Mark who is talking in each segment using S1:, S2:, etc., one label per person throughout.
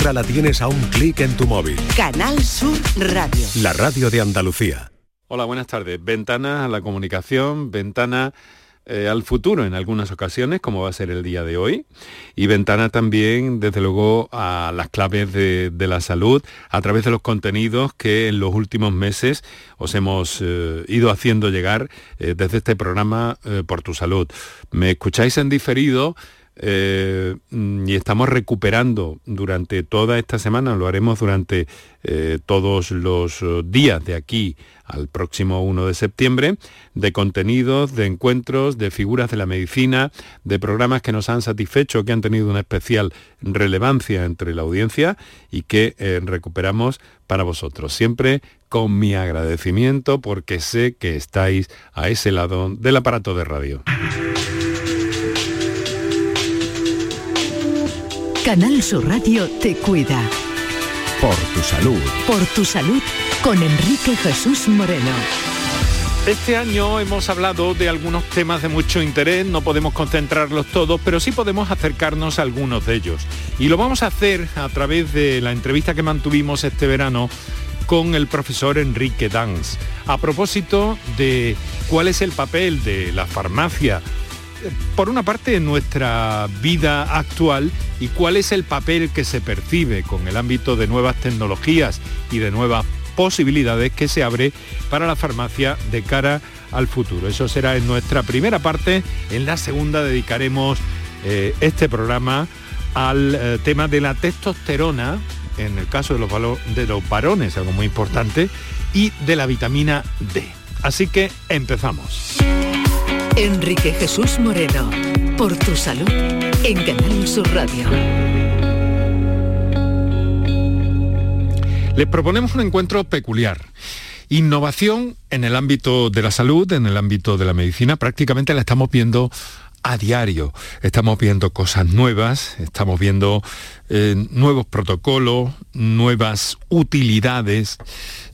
S1: nuestra la tienes a un clic en tu móvil.
S2: Canal Sur Radio.
S1: La radio de Andalucía.
S3: Hola, buenas tardes. Ventana a la comunicación, ventana eh, al futuro en algunas ocasiones, como va a ser el día de hoy, y ventana también, desde luego, a las claves de, la salud a través de los contenidos que en los últimos meses os hemos eh, ido haciendo llegar eh, desde este programa Por tu Salud. Me escucháis en diferido. Y estamos recuperando durante toda esta semana, lo haremos durante todos los días de aquí al próximo 1 de septiembre, de contenidos, de encuentros, de figuras de la medicina, de programas que nos han satisfecho, que han tenido una especial relevancia entre la audiencia y que eh, recuperamos para vosotros. Siempre con mi agradecimiento porque sé que estáis a ese lado del aparato de radio.
S2: Canal Sur Radio te cuida.
S1: Por tu salud.
S2: Por tu salud con Enrique Jesús Moreno.
S3: Este año hemos hablado de algunos temas de mucho interés, no podemos concentrarlos todos, pero sí podemos acercarnos a algunos de ellos. Y lo vamos a hacer a través de la entrevista que mantuvimos este verano con el profesor Enrique Dans, a propósito de cuál es el papel de la farmacia por una parte en nuestra vida actual y cuál es el papel que se percibe con el ámbito de nuevas tecnologías y de nuevas posibilidades que se abre para la farmacia de cara al futuro. Eso será en nuestra primera parte. En la segunda dedicaremos eh, este programa al eh, tema de la testosterona, en el caso de los, de los varones, algo muy importante, y de la vitamina D. Así que empezamos.
S2: Enrique Jesús Moreno, por tu salud, en Canal Sur Radio.
S3: Les proponemos un encuentro peculiar. Innovación en el ámbito de la salud, en el ámbito de la medicina, prácticamente la estamos viendo a diario. Estamos viendo cosas nuevas, estamos viendo eh, nuevos protocolos, nuevas utilidades,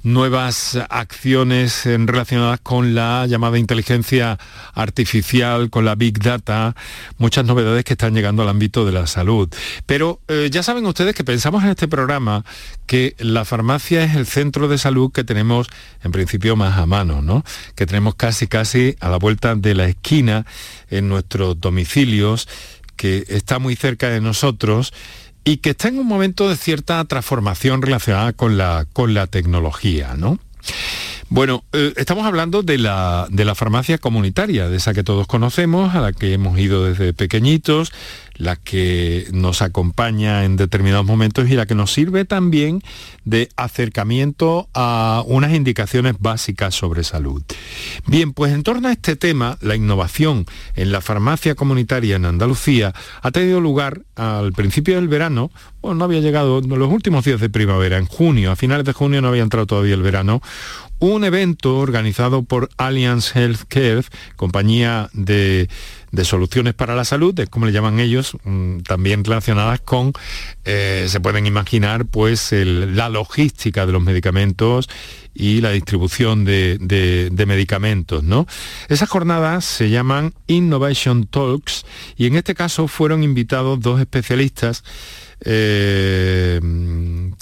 S3: nuevas acciones relacionadas con la llamada inteligencia artificial, con la big data, muchas novedades que están llegando al ámbito de la salud. Pero eh, ya saben ustedes que pensamos en este programa que la farmacia es el centro de salud que tenemos en principio más a mano, ¿no? Que tenemos casi casi a la vuelta de la esquina en nuestros domicilios, que está muy cerca de nosotros y que está en un momento de cierta transformación relacionada con la, con la tecnología, ¿no? Bueno, eh, estamos hablando de la, de la farmacia comunitaria, de esa que todos conocemos, a la que hemos ido desde pequeñitos, la que nos acompaña en determinados momentos y la que nos sirve también de acercamiento a unas indicaciones básicas sobre salud. Bien, pues en torno a este tema, la innovación en la farmacia comunitaria en Andalucía ha tenido lugar al principio del verano, bueno, no había llegado los últimos días de primavera, en junio, a finales de junio no había entrado todavía el verano, un evento organizado por Alliance Healthcare, compañía de de soluciones para la salud, es como le llaman ellos, mm, también relacionadas con, eh, se pueden imaginar, pues la logística de los medicamentos y la distribución de, de, medicamentos. ¿no? Esas jornadas se llaman Innovation Talks y en este caso fueron invitados dos especialistas eh,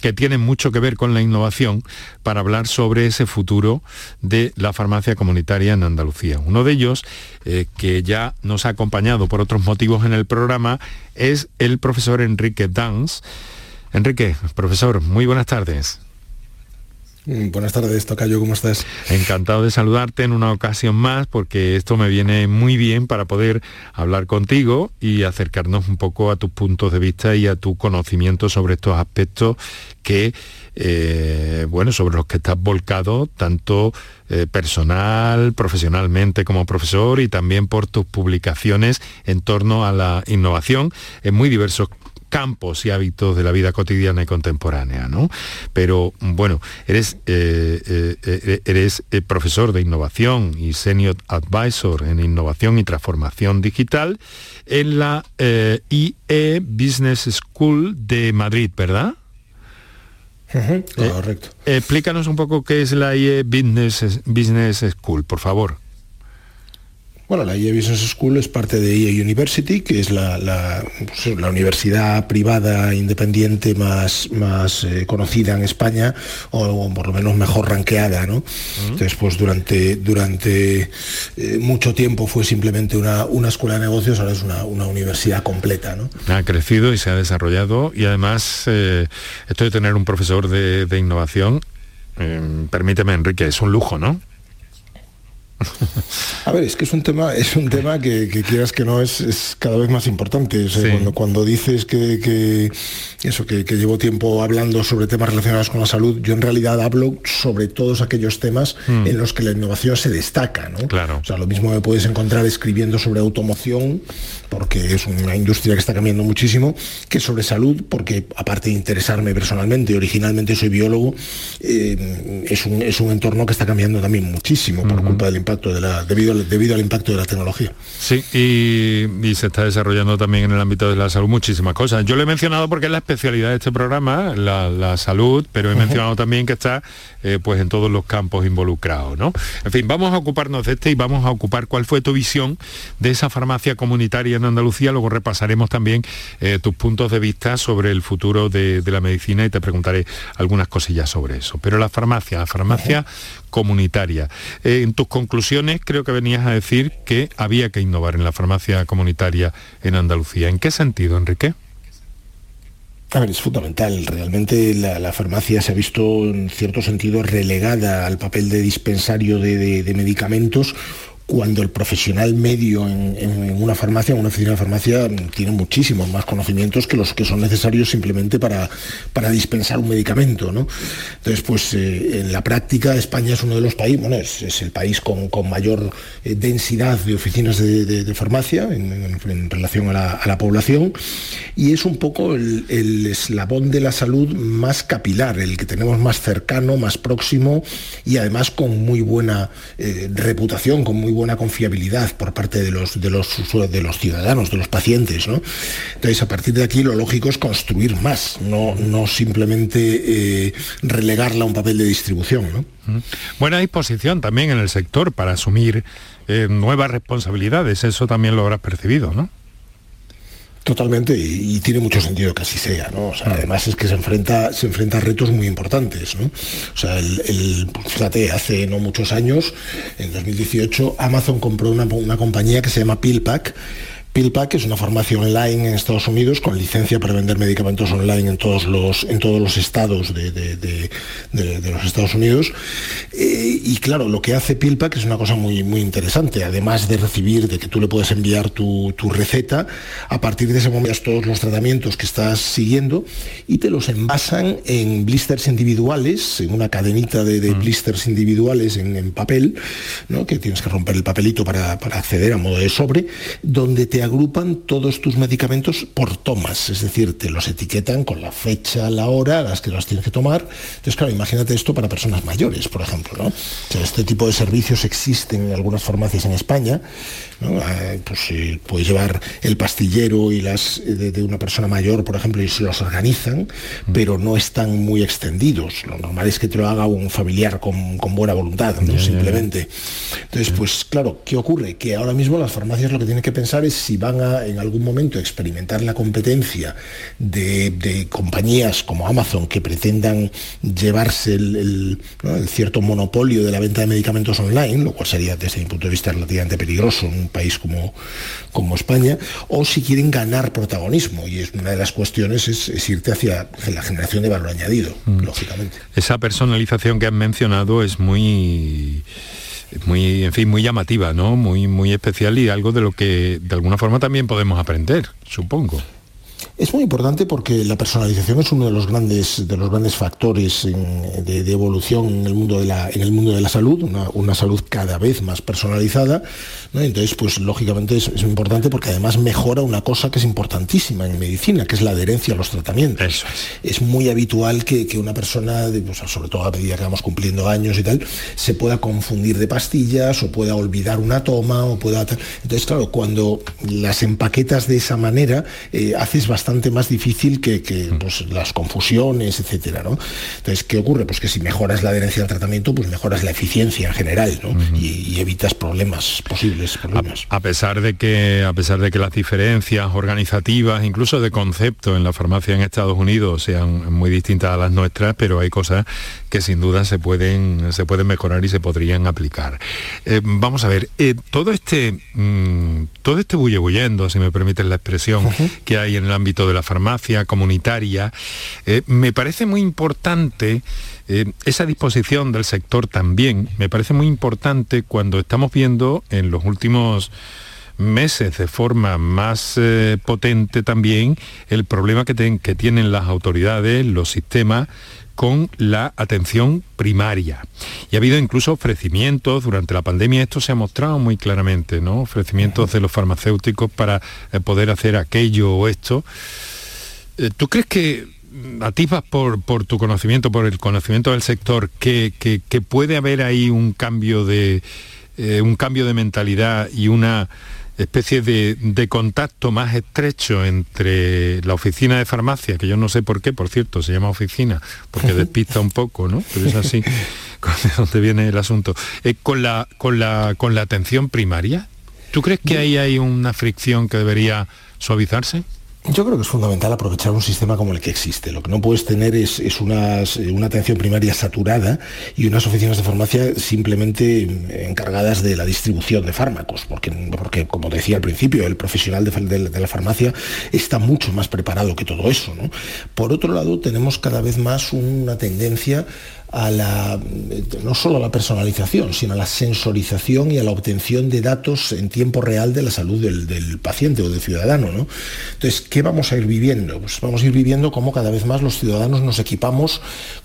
S3: que tienen mucho que ver con la innovación para hablar sobre ese futuro de la farmacia comunitaria en Andalucía. Uno de ellos, eh, que ya nos ha acompañado por otros motivos en el programa, es el profesor Enrique Dans. Enrique, profesor, muy buenas tardes.
S4: Mm, buenas tardes, Tocayo, ¿cómo estás?
S3: Encantado de saludarte en una ocasión más porque esto me viene muy bien para poder hablar contigo y acercarnos un poco a tus puntos de vista y a tu conocimiento sobre estos aspectos que, eh, bueno, sobre los que estás volcado tanto eh, personal, profesionalmente como profesor y también por tus publicaciones en torno a la innovación en muy diversos campos y hábitos de la vida cotidiana y contemporánea, ¿no? Pero bueno, eres, eh, eh, eh, eres profesor de innovación y senior advisor en innovación y transformación digital en la IE Business School de Madrid, ¿verdad?
S4: correcto.
S3: explícanos un poco qué es la IE Business, Business School, por favor.
S4: Bueno, la EA Business School es parte de EA University, que es la, pues, universidad privada independiente más, más eh, conocida en España, o, por lo menos mejor ranqueada. ¿no? Entonces, pues durante, durante eh, mucho tiempo fue simplemente una, una, escuela de negocios, ahora es una, universidad completa. ¿no?
S3: Ha crecido y se ha desarrollado y además eh, esto de tener un profesor de, de innovación, permíteme Enrique, es un lujo, ¿no?
S4: A ver, es que es un tema, es un tema que, quieras que no es, cada vez más importante. cuando, dices que, eso, que, llevo tiempo hablando sobre temas relacionados con la salud, yo en realidad hablo sobre todos aquellos temas hmm. en los que la innovación se destaca. ¿no?
S3: Claro.
S4: O sea, lo mismo me puedes encontrar escribiendo sobre automoción, porque es una industria que está cambiando muchísimo, que sobre salud, porque aparte de interesarme personalmente, originalmente soy biólogo, eh, es, un, es un entorno que está cambiando también muchísimo por culpa del impacto de la, debido, al, debido al impacto de la tecnología.
S3: Sí, y, se está desarrollando también en el ámbito de la salud muchísimas cosas. Yo lo he mencionado porque es la especialidad de este programa, la, salud, pero he mencionado también que está eh, pues en todos los campos involucrados. ¿no? En fin, vamos a ocuparnos de este y vamos a ocupar cuál fue tu visión de esa farmacia comunitaria en Andalucía. Luego repasaremos también eh, tus puntos de vista sobre el futuro de, la medicina y te preguntaré algunas cosillas sobre eso. Pero la farmacia, la farmacia comunitaria. Eh, en tus conclusiones creo que venías a decir que había que innovar en la farmacia comunitaria en Andalucía. ¿En qué sentido, Enrique?
S4: A ver, es fundamental. Realmente la, farmacia se ha visto en cierto sentido relegada al papel de dispensario de medicamentos cuando el profesional medio en, una farmacia, en una oficina de farmacia, tiene muchísimos más conocimientos que los que son necesarios simplemente para, para dispensar un medicamento. ¿no? Entonces, pues eh, en la práctica España es uno de los países, bueno, es, el país con, mayor eh, densidad de oficinas de, farmacia en, relación a la, población y es un poco el, eslabón de la salud más capilar, el que tenemos más cercano, más próximo y además con muy buena eh, reputación, con muy buena confiabilidad por parte de los, de los, de los ciudadanos, de los pacientes. ¿no? Entonces, a partir de aquí lo lógico es construir más, no, no simplemente eh, relegarla a un papel de distribución. ¿no?
S3: Buena disposición también en el sector para asumir eh, nuevas responsabilidades, eso también lo habrás percibido, ¿no?
S4: Totalmente, y, tiene mucho sentido que así sea, ¿no? O sea, además es que se enfrenta, se enfrenta a retos muy importantes, ¿no? O sea, el, fíjate, hace no muchos años, en 2018, Amazon compró una, una compañía que se llama PillPack, PillPack es una farmacia online en Estados Unidos con licencia para vender medicamentos online en todos los, en todos los estados de, los Estados Unidos. Eh, y claro, lo que hace PillPack es una cosa muy, muy interesante. Además de recibir, de que tú le puedes enviar tu, receta, a partir de ese momento todos los tratamientos que estás siguiendo y te los envasan en blisters individuales, en una cadenita de, mm. blisters individuales en, papel, ¿no? que tienes que romper el papelito para, para acceder a modo de sobre, donde te agrupan todos tus medicamentos por tomas, es decir, te los etiquetan con la fecha, la hora las que los tienes que tomar. Entonces, claro, imagínate esto para personas mayores, por ejemplo. ¿no? este tipo de servicios existen en algunas farmacias en España Ah, pues puedes llevar el pastillero y las de, una persona mayor, por ejemplo, y se los organizan, pero no están muy extendidos. Lo normal es que te lo haga un familiar con, buena voluntad, ¿no? simplemente. Entonces, pues claro, ¿qué ocurre? Que ahora mismo las farmacias lo que tienen que pensar es si van a en algún momento experimentar la competencia de, compañías como Amazon que pretendan llevarse el, cierto monopolio de la venta de medicamentos online, lo cual sería desde mi punto de vista relativamente peligroso un país como, como España, o si quieren ganar protagonismo. Y es una de las cuestiones es, irte hacia la generación de valor añadido, mm. lógicamente.
S3: Esa personalización que han mencionado es muy muy en fin muy llamativa no muy muy especial y algo de lo que de alguna forma también podemos aprender supongo
S4: es muy importante porque la personalización es uno de los grandes, de los grandes factores de, evolución en el mundo de la, en el mundo de la salud, una, salud cada vez más personalizada. Entonces, pues lógicamente es, importante porque además mejora una cosa que es importantísima en medicina, que es la adherencia a los tratamientos. es. muy habitual que, una persona, pues, sobre todo a medida que vamos cumpliendo años y tal, se pueda confundir de pastillas o pueda olvidar una toma o pueda... Entonces, claro, cuando las empaquetas de esa manera, eh, haces bastante bastante más difícil que,
S3: Mm.
S4: pues, las confusiones, etcétera, ¿no? Entonces, ¿qué ocurre? Pues que si mejoras la adherencia al tratamiento, pues mejoras la eficiencia en general, ¿no? y, y evitas problemas, posibles problemas.
S3: A pesar de que a pesar de que las diferencias organizativas, incluso de concepto en la farmacia en Estados Unidos sean muy distintas a las nuestras, pero hay cosas que sin duda se pueden se pueden mejorar y se podrían aplicar. Eh, vamos a ver, eh, todo este mm, todo este bullebuyendo, si me permiten la expresión, que hay en el ámbito de la farmacia comunitaria, eh, me parece muy importante eh, esa disposición del sector también me parece muy importante cuando estamos viendo en los últimos meses de forma más eh, potente también el problema que, ten- que tienen las autoridades, los sistemas con la atención primaria. Y ha habido incluso ofrecimientos, durante la pandemia esto se ha mostrado muy claramente, ¿no? Ofrecimientos de los farmacéuticos para eh, poder hacer aquello o esto. Eh, ¿Tú crees que mm, atisbas por, por tu conocimiento, por el conocimiento del sector, que, que- puede haber ahí un cambio de eh, un cambio de mentalidad y una especie de, de contacto más estrecho entre la oficina de farmacia, que yo no sé por qué, por cierto, se llama oficina, porque despista un poco, ¿no? Pero es así, de dónde viene el asunto. Eh, con, la, con, la, con la atención primaria, ¿tú crees que ahí hay una fricción que debería suavizarse?
S4: Yo creo que es fundamental aprovechar un sistema como el que existe. Lo que no puedes tener es, eh, una atención primaria saturada y unas oficinas de farmacia simplemente eh, encargadas de la distribución de fármacos, porque, porque como decía al principio, el profesional de, la- farmacia está mucho más preparado que todo eso. Por otro lado, tenemos cada vez más una tendencia a la, no solo a la personalización, sino a la sensorización y a la obtención de datos en tiempo real de la salud del, del paciente o del ciudadano. ¿no? Entonces, ¿qué vamos a ir viviendo? Pues vamos a ir viviendo cómo cada vez más los ciudadanos nos equipamos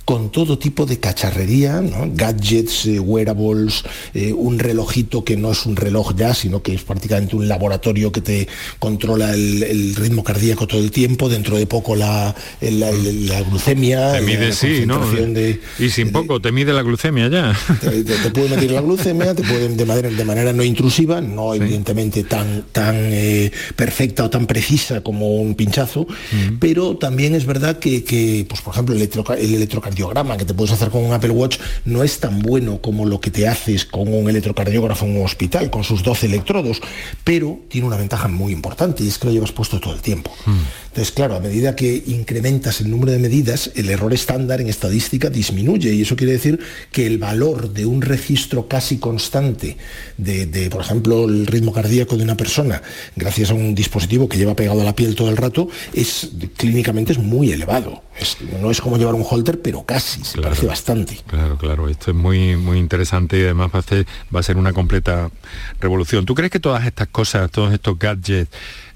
S4: con todo tipo de cacharrería, ¿no? gadgets, eh, wearables, eh, un relojito que no es un reloj ya, sino que es prácticamente un laboratorio que te controla el, el ritmo cardíaco todo el tiempo, dentro de poco la, la- la glucemia,
S3: Te mide,
S4: la
S3: sí, ¿no?
S4: de,
S3: Y sin poco, te mide la glucemia ya.
S4: te, te- te puede medir la glucemia, te puede de manera, de manera no intrusiva, no evidentemente tan, tan eh, perfecta o tan precisa como un pinchazo, pero también es verdad que, que, pues, por ejemplo, el, electroca- el electrocardiograma que te puedes hacer con un Apple Watch no es tan bueno como lo que te haces con un electrocardiógrafo en un hospital, con sus 12 electrodos, pero tiene una ventaja muy importante y es que lo llevas puesto todo el tiempo. Entonces, claro, a medida que incrementas el número de medidas, el error estándar en estadística disminuye y eso quiere decir que el valor de un registro casi constante de, de, por ejemplo, el ritmo cardíaco de una persona, gracias a un dispositivo que lleva pegado a la piel todo el rato, es clínicamente es muy elevado. Es- no es como llevar un holter, pero casi, se
S3: Claro.
S4: parece bastante.
S3: Claro, claro, esto es muy, muy interesante y además va a, ser, va a ser una completa revolución. ¿Tú crees que todas estas cosas, todos estos gadgets,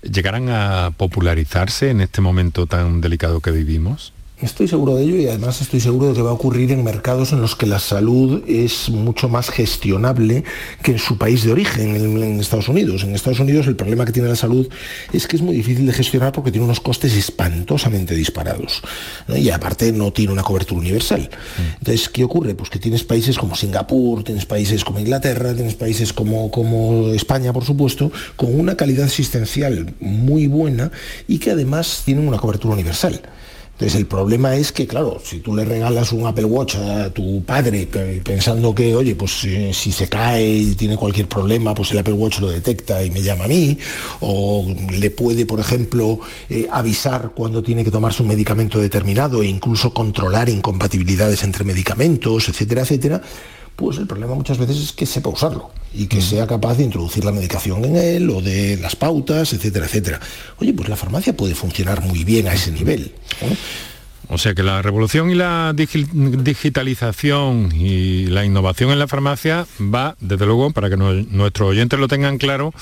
S3: llegarán a popularizarse en este momento tan delicado que vivimos?
S4: Estoy seguro de ello y además estoy seguro de que va a ocurrir en mercados en los que la salud es mucho más gestionable que en su país de origen, en, en Estados Unidos. En Estados Unidos el problema que tiene la salud es que es muy difícil de gestionar porque tiene unos costes espantosamente disparados. ¿no? Y aparte no tiene una cobertura universal. Entonces, ¿qué ocurre? Pues que tienes países como Singapur, tienes países como Inglaterra, tienes países como, como España, por supuesto, con una calidad asistencial muy buena y que además tienen una cobertura universal. Entonces el problema es que, claro, si tú le regalas un Apple Watch a tu padre pe- pensando que, oye, pues eh, si se cae y tiene cualquier problema, pues el Apple Watch lo detecta y me llama a mí, o le puede, por ejemplo, eh, avisar cuando tiene que tomarse un medicamento determinado e incluso controlar incompatibilidades entre medicamentos, etcétera, etcétera, pues el problema muchas veces es que sepa usarlo y que sea capaz de introducir la medicación en él o de las pautas, etcétera, etcétera. Oye, pues la farmacia puede funcionar muy bien a ese nivel.
S3: O sea que la revolución y la digi- digitalización y la innovación en la farmacia va, desde luego, para que no- nuestros oyentes lo tengan claro,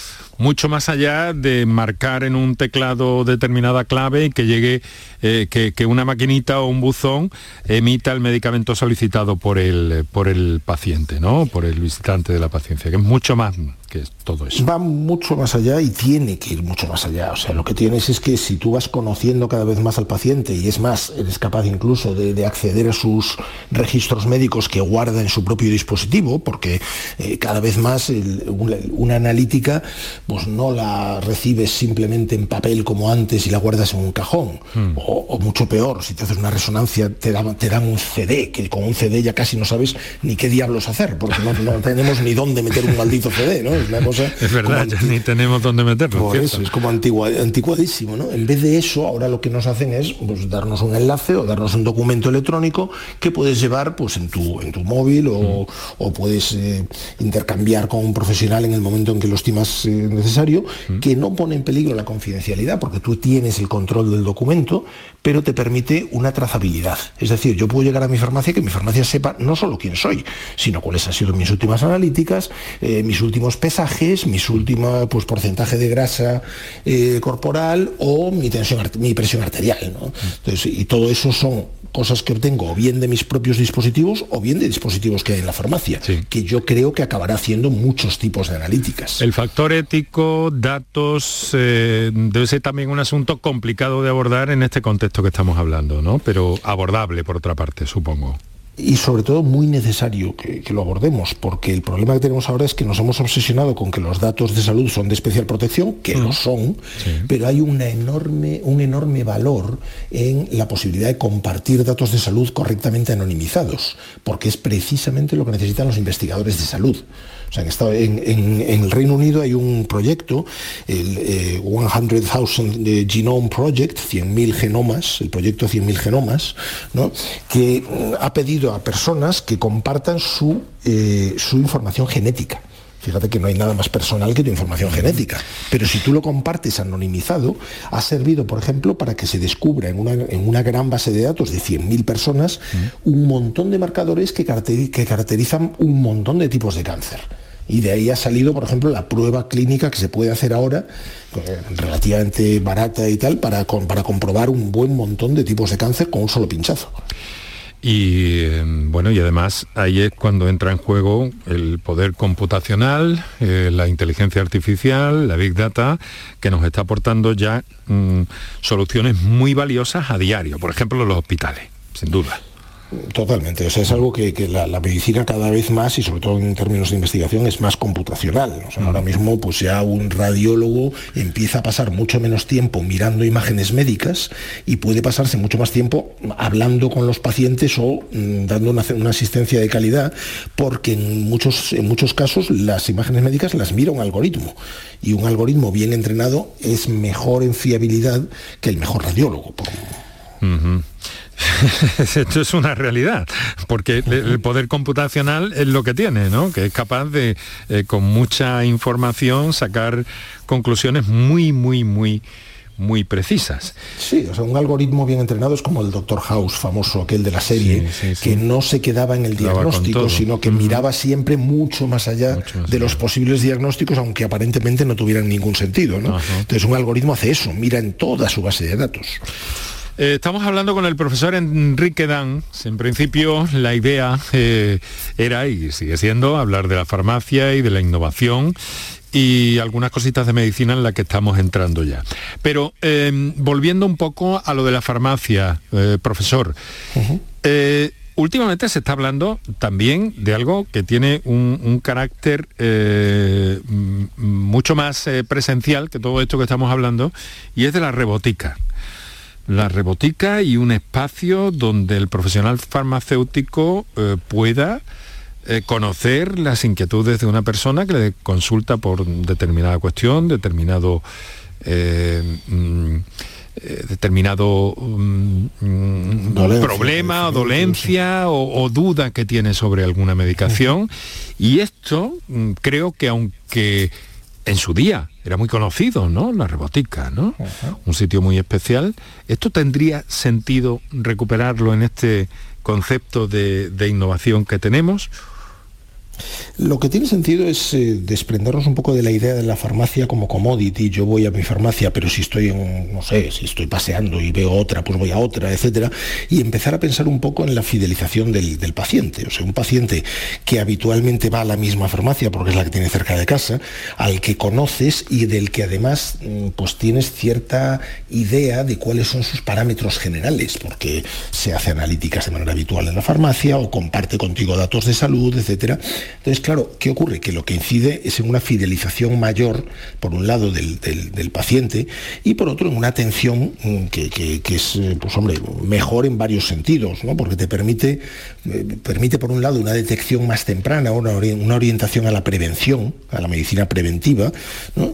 S3: mucho más allá de marcar en un teclado determinada clave y que llegue, eh, que, que una maquinita o un buzón emita el medicamento solicitado por el, por el paciente, ¿no? Por el visitante de la paciencia, que es mucho más que todo eso.
S4: Va mucho más allá y tiene que ir mucho más allá. O sea, lo que tienes es que si tú vas conociendo cada vez más al paciente y es más, eres capaz incluso de, acceder a sus registros médicos que guarda en su propio dispositivo, porque eh, cada vez más una, analítica pues no la recibes simplemente en papel como antes y la guardas en un cajón. Hmm. O, mucho peor, si te haces una resonancia te dan, te dan un CD, que con un CD ya casi no sabes ni qué diablos hacer, porque no, tenemos ni dónde meter un maldito CD, ¿no?
S3: Es una cosa... Es verdad, ni tenemos dónde meterlo.
S4: eso, es como anticuadísimo, ¿no? En vez de eso, ahora lo que nos hacen es pues, darnos un enlace o darnos un documento electrónico que puedes llevar pues, en, tu, en tu móvil o, mm. puedes eh, intercambiar con un profesional en el momento en que lo estimas eh, necesario, mm. que no pone en peligro la confidencialidad porque tú tienes el control del documento, pero te permite una trazabilidad. Es decir, yo puedo llegar a mi farmacia que mi farmacia sepa no solo quién soy, sino cuáles han sido mis últimas analíticas, eh, mis últimos pesajes, mis últimos pues, porcentaje de grasa corporal o mi tensión, mi presión arterial. y todo eso son cosas que obtengo o bien de mis propios dispositivos o bien de dispositivos que hay en la farmacia, que yo creo que acabará haciendo muchos tipos de analíticas.
S3: El factor ético, datos, eh, debe ser también un asunto complicado de abordar en este contexto que estamos hablando, ¿no? Pero abordable por otra parte, supongo
S4: y sobre todo muy necesario que, lo abordemos, porque el problema que tenemos ahora es que nos hemos obsesionado con que los datos de salud son de especial protección, que lo mm. son, pero hay una enorme, un enorme valor en la posibilidad de compartir datos de salud correctamente anonimizados, porque es precisamente lo que necesitan los investigadores de salud. O sea, en, en, el Reino Unido hay un proyecto, el 100,000 eh, Genome Project, 100.000 genomas, el proyecto 100.000 genomas, ¿no? que mm, ha pedido a personas que compartan su, eh, su información genética. Fíjate que no hay nada más personal que tu información genética. Pero si tú lo compartes anonimizado, ha servido, por ejemplo, para que se descubra en una, en una gran base de datos de 100.000 personas un montón de marcadores que, que caracterizan un montón de tipos de cáncer. Y de ahí ha salido, por ejemplo, la prueba clínica que se puede hacer ahora, eh, relativamente barata y tal, para, para comprobar un buen montón de tipos de cáncer con un solo pinchazo.
S3: Y em, bueno, y además ahí es cuando entra en juego el poder computacional, eh, la inteligencia artificial, la big data, que nos está aportando ya mm, soluciones muy valiosas a diario, por ejemplo, los hospitales, sin duda.
S4: Totalmente, o sea, es algo que, la, medicina cada vez más, y sobre todo en términos de investigación, es más computacional. Ahora mismo, pues ya un radiólogo empieza a pasar mucho menos tiempo mirando imágenes médicas y puede pasarse mucho más tiempo hablando con los pacientes o mm, dando una, asistencia de calidad, porque en muchos, en muchos casos las imágenes médicas las mira un algoritmo y un algoritmo bien entrenado es mejor en fiabilidad que el mejor radiólogo.
S3: Esto es una realidad, porque el poder computacional es lo que tiene, ¿no? Que es capaz de, eh, con mucha información, sacar conclusiones muy, muy, muy muy precisas.
S4: Sí, o sea, un algoritmo bien entrenado es como el Dr. House famoso, aquel de la serie, que no se quedaba en el diagnóstico, sino que miraba siempre mucho más allá de los posibles diagnósticos, aunque aparentemente no tuvieran ningún sentido. Entonces un algoritmo hace eso, mira en toda su base de datos.
S3: Eh, estamos hablando con el profesor Enrique Dan. En principio la idea eh, era y sigue siendo hablar de la farmacia y de la innovación y algunas cositas de medicina en la que estamos entrando ya. Pero em, volviendo un poco a lo de la farmacia, eh, profesor, últimamente se está hablando también de algo que tiene un carácter mucho más presencial que todo esto que estamos hablando, y es de la rebotica la rebotica y un espacio donde el profesional farmacéutico eh, pueda eh, conocer las inquietudes de una persona que le consulta por determinada cuestión, determinado eh, mm, determinado problema o dolencia o, duda que tiene sobre alguna medicación. Y esto mm, creo que aunque en su día era muy conocido, ¿no? La rebotica, ¿no? Un sitio muy especial. ¿Esto tendría sentido recuperarlo en este concepto de, innovación que tenemos?
S4: Lo que tiene sentido es eh, desprendernos un poco de la idea de la farmacia como commodity. Yo voy a mi farmacia, pero si estoy en, no sé, si estoy paseando y veo otra, pues voy a otra, etcétera, y empezar a pensar un poco en la fidelización del, paciente. O sea, un paciente que habitualmente va a la misma farmacia porque es la que tiene cerca de casa, al que conoces y del que además mm, pues tienes cierta idea de cuáles son sus parámetros generales, porque se hace analíticas de manera habitual en la farmacia o comparte contigo datos de salud, etcétera. Entonces, claro, ¿qué ocurre? Que lo que incide es en una fidelización mayor, por un lado, del, paciente y por otro, en una atención mm, que, es, eh, pues hombre, mejor en varios sentidos, ¿no? Porque te permite, eh, permite, por un lado, una detección más temprana, una, una orientación a la prevención, a la medicina preventiva,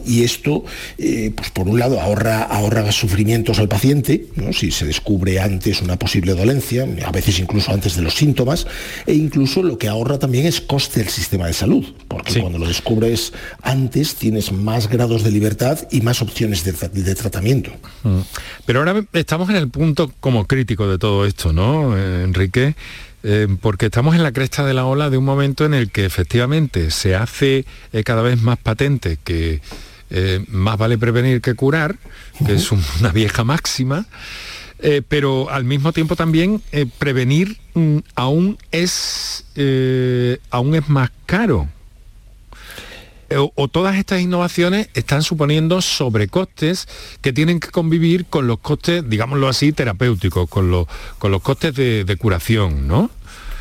S4: y esto, eh, pues por un lado, ahorra, ahorra sufrimientos al paciente, ¿no? si se descubre antes una posible dolencia, a veces incluso antes de los síntomas, e incluso lo que ahorra también es coste sistema de salud, porque cuando lo descubres antes tienes más grados de libertad y más opciones de, tratamiento. Mm.
S3: Pero ahora estamos en el punto como crítico de todo esto, ¿no, eh, Enrique? Eh, porque estamos en la cresta de la ola de un momento en el que efectivamente se hace eh, cada vez más patente que más vale prevenir que curar, que es una vieja máxima, pero al mismo tiempo también prevenir mm, aún, es, aún es más caro o, todas estas innovaciones están suponiendo sobrecostes que tienen que convivir con los costes, digámoslo así, terapéuticos, con los, con los costes de, de curación, ¿no?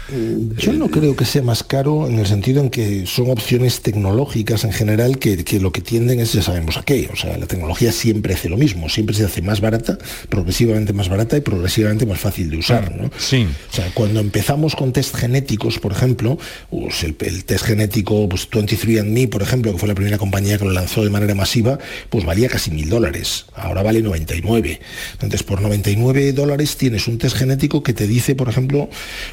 S4: Yo no creo que sea más caro en el sentido en que son opciones tecnológicas en general que, lo que tienden es, ya sabemos a qué. O sea, la tecnología siempre hace lo mismo, siempre se hace más barata, progresivamente más barata y progresivamente más fácil de usar. ¿no?
S3: Sí.
S4: O sea, cuando empezamos con test genéticos, por ejemplo, pues el, test genético pues 23andMe, por ejemplo, que fue la primera compañía que lo lanzó de manera masiva, pues valía casi mil dólares. Ahora vale 99. Entonces, por 99 dólares tienes un test genético que te dice, por ejemplo,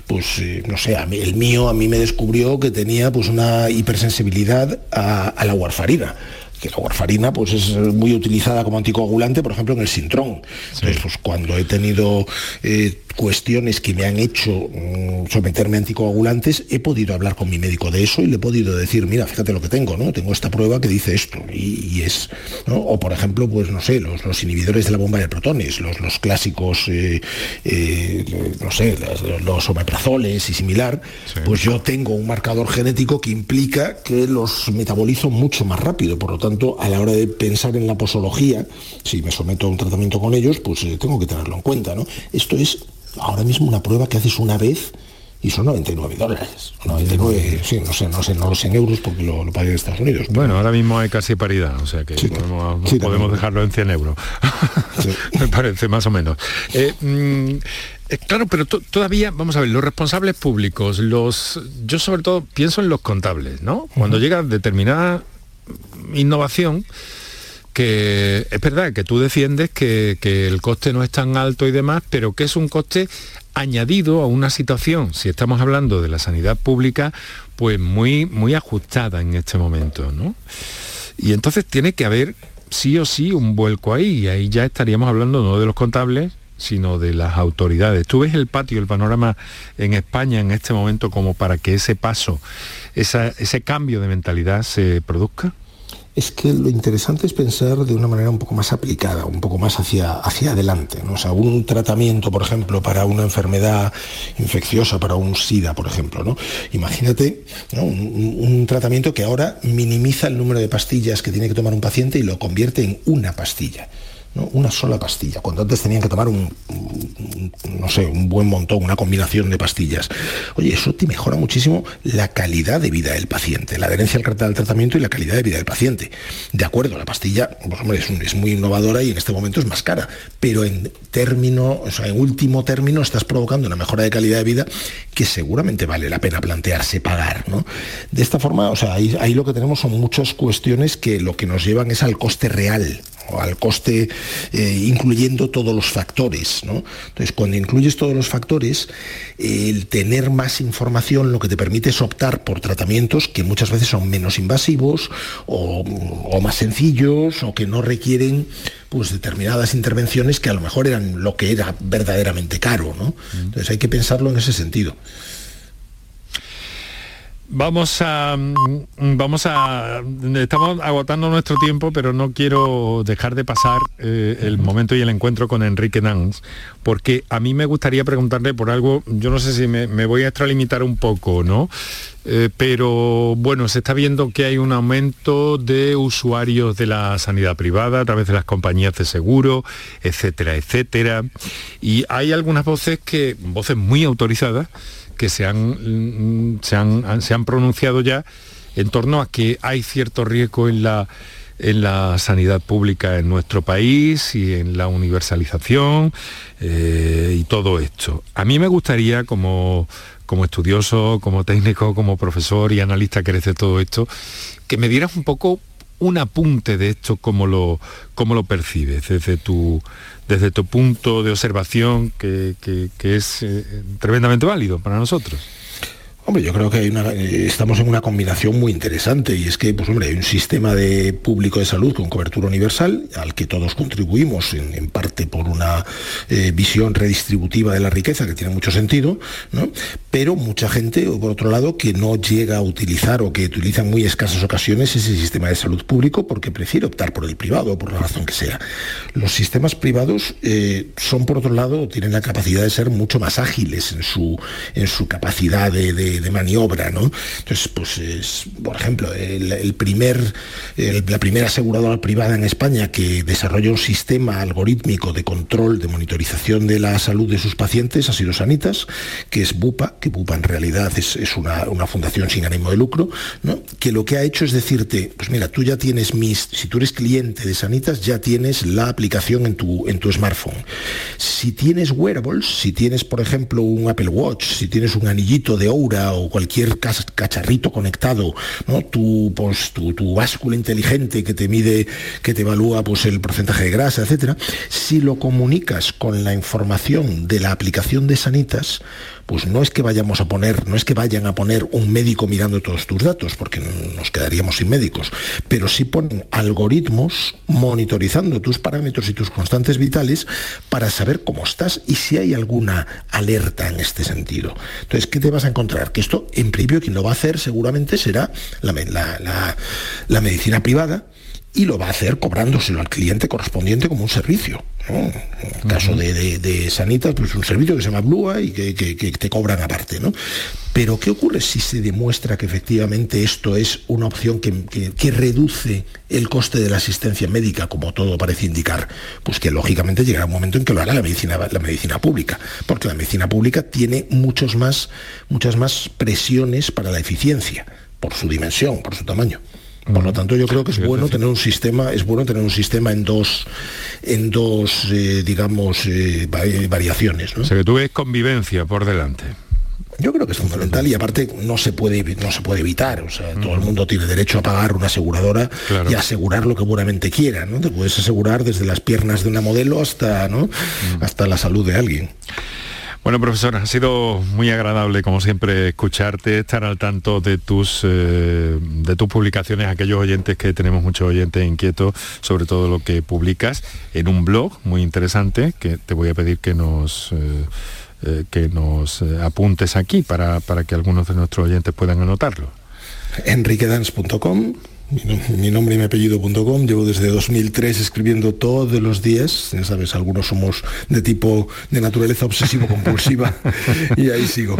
S4: pues... Eh, no sé, el mío a mí me descubrió que tenía pues una hipersensibilidad a, la warfarina que la warfarina pues es muy utilizada como anticoagulante, por ejemplo, en el sintrón. Entonces, pues cuando he tenido eh, cuestiones que me han hecho mm, someterme a anticoagulantes, he podido hablar con mi médico de eso y le he podido decir, mira, fíjate lo que tengo, ¿no? Tengo esta prueba que dice esto. Y, es, O por ejemplo, pues no sé, los, inhibidores de la bomba de protones, los, los clásicos, eh, eh, no sé, los, omeprazoles y similar, pues yo tengo un marcador genético que implica que los metabolizo mucho más rápido. Por lo tanto, a la hora de pensar en la posología, si me someto a un tratamiento con ellos, pues eh, tengo que tenerlo en cuenta, ¿no? Esto es ahora mismo una prueba que haces una vez y son 99 dólares. 99, sí, no sé, no sé, no lo sé en euros porque lo, lo pagué en Estados Unidos.
S3: Bueno, ahora mismo hay casi paridad, o sea que podemos, dejarlo en 100 euros. Me parece, más o menos. Eh, mm, eh, claro, pero todavía, vamos a ver, los responsables públicos, los yo sobre todo pienso en los contables, ¿no? Cuando llega determinada innovación, que es verdad que tú defiendes que, el coste no es tan alto y demás, pero que es un coste añadido a una situación, si estamos hablando de la sanidad pública, pues muy, muy ajustada en este momento, ¿no? Y entonces tiene que haber sí o sí un vuelco ahí, y ahí ya estaríamos hablando no de los contables, sino de las autoridades. ¿Tú ves el patio, el panorama en España en este momento como para que ese paso, ese cambio de mentalidad se produzca?
S4: Es que lo interesante es pensar de una manera un poco más aplicada, un poco más hacia, hacia adelante. ¿no? O sea, un tratamiento, por ejemplo, para una enfermedad infecciosa, para un SIDA, por ejemplo. ¿no? Imagínate un, un, tratamiento que ahora minimiza el número de pastillas que tiene que tomar un paciente y lo convierte en una pastilla una sola pastilla, cuando antes tenían que tomar un, no sé, un buen montón, una combinación de pastillas. Oye, eso te mejora muchísimo la calidad de vida del paciente, la adherencia al tratamiento y la calidad de vida del paciente. De acuerdo, la pastilla, pues hombre, es, muy innovadora y en este momento es más cara, pero en término, o sea, en último término estás provocando una mejora de calidad de vida que seguramente vale la pena plantearse pagar, ¿no? De esta forma, o sea, ahí, ahí lo que tenemos son muchas cuestiones que lo que nos llevan es al coste real o al coste eh, incluyendo todos los factores. Entonces, cuando incluyes todos los factores, el tener más información lo que te permite es optar por tratamientos que muchas veces son menos invasivos o, más sencillos o que no requieren pues determinadas intervenciones que a lo mejor eran lo que era verdaderamente caro. ¿no? Entonces hay que pensarlo en ese sentido.
S3: Vamos a, mm, vamos a, estamos agotando nuestro tiempo, pero no quiero dejar de pasar eh, el momento y el encuentro con Enrique Dans, porque a mí me gustaría preguntarle por algo, yo no sé si me, voy a extralimitar un poco, ¿no? Eh, pero bueno, se está viendo que hay un aumento de usuarios de la sanidad privada a través de las compañías de seguro, etcétera, etcétera. Y hay algunas voces que, voces muy autorizadas, que se han, se han, se han pronunciado ya en torno a que hay cierto riesgo en la, en la sanidad pública en nuestro país y en la universalización eh, y todo esto. A mí me gustaría, como, como estudioso, como técnico, como profesor y analista que eres de todo esto, que me dieras un poco un apunte de esto, cómo lo, cómo lo percibes desde tu, desde tu punto de observación que, es eh, tremendamente válido para nosotros.
S4: Hombre, yo creo que eh, estamos en una combinación muy interesante y es que, pues hombre, hay un sistema de público de salud con cobertura universal al que todos contribuimos en, parte por una eh, visión redistributiva de la riqueza que tiene mucho sentido, ¿no? Pero mucha gente, por otro lado, que no llega a utilizar o que utiliza en muy escasas ocasiones ese sistema de salud público porque prefiere optar por el privado, por la razón que sea. Los sistemas privados eh, son, por otro lado, tienen la capacidad de ser mucho más ágiles en su, en su capacidad de, maniobra, ¿no? Entonces, pues, es, por ejemplo, el, primer, la primera aseguradora privada en España que desarrolla un sistema algorítmico de control, de monitorización de la salud de sus pacientes ha sido Sanitas, que es BUPA, que BUPA en realidad es, una, fundación sin ánimo de lucro, ¿no? que lo que ha hecho es decirte, pues mira, tú ya tienes mis, si tú eres cliente de Sanitas, ya tienes la aplicación en tu, en tu smartphone. Si tienes wearables, si tienes, por ejemplo, un Apple Watch, si tienes un anillito de O cualquier cacharrito conectado, ¿no? tu, pues, tu, báscula inteligente que te mide, que te evalúa pues, el porcentaje de grasa, etcétera, si lo comunicas con la información de la aplicación de Sanitas, pues no es que vayamos a poner, no es que vayan a poner un médico mirando todos tus datos, porque nos quedaríamos sin médicos, pero sí ponen algoritmos monitorizando tus parámetros y tus constantes vitales para saber cómo estás y si hay alguna alerta en este sentido. Entonces, ¿qué te vas a encontrar? Que esto, en principio, quien lo va a hacer seguramente será la, la medicina privada, y lo va a hacer cobrándoselo al cliente correspondiente como un servicio. En el caso de, Sanitas, pues un servicio que se llama Blua y que, te cobran aparte. ¿no? Pero ¿qué ocurre si se demuestra que efectivamente esto es una opción que, reduce el coste de la asistencia médica, como todo parece indicar? Pues que lógicamente llegará un momento en que lo hará la medicina, la medicina pública, porque la medicina pública tiene muchos más, muchas más presiones para la eficiencia, por su dimensión, por su tamaño. Por lo tanto, yo creo que es bueno tener un sistema, es bueno tener un sistema en dos, en dos, eh, digamos, eh, variaciones. ¿no?
S3: O sea que tú ves convivencia por delante.
S4: Yo creo que es fundamental y aparte no se puede no se puede evitar, o sea, todo el mundo tiene derecho a pagar una aseguradora y asegurar lo que buenamente quiera, ¿no? Te puedes asegurar desde las piernas de una modelo hasta, ¿no? hasta la salud de alguien.
S3: Bueno, profesor, ha sido muy agradable, como siempre, escucharte, estar al tanto de tus, eh, de tus publicaciones, aquellos oyentes que tenemos muchos oyentes inquietos sobre todo lo que publicas en un blog muy interesante que te voy a pedir que nos... Eh, eh, que nos apuntes aquí para, para que algunos de nuestros oyentes puedan anotarlo.
S4: enriquedance.com mi, nombre y mi apellido.com. Llevo desde 2003 escribiendo todos los días. Ya sabes, algunos somos de tipo de naturaleza obsesivo-compulsiva y ahí sigo.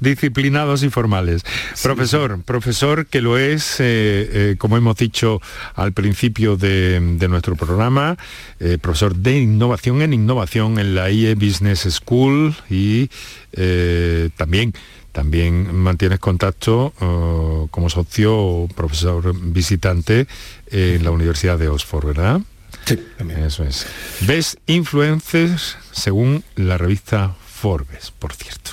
S3: Disciplinados y formales. Profesor, profesor que lo es, eh, eh, como hemos dicho al principio de, nuestro programa, eh, profesor de innovación en innovación en la IE Business School y también también mantienes contacto uh, como socio o profesor visitante en la Universidad de Oxford, ¿verdad?
S4: Sí, también.
S3: Eso es. Ves influencers según la revista Forbes, por cierto.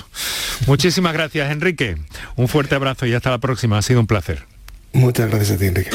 S3: Muchísimas gracias, Enrique. Un fuerte abrazo y hasta la próxima. Ha sido un placer.
S4: Muchas gracias a ti, Enrique.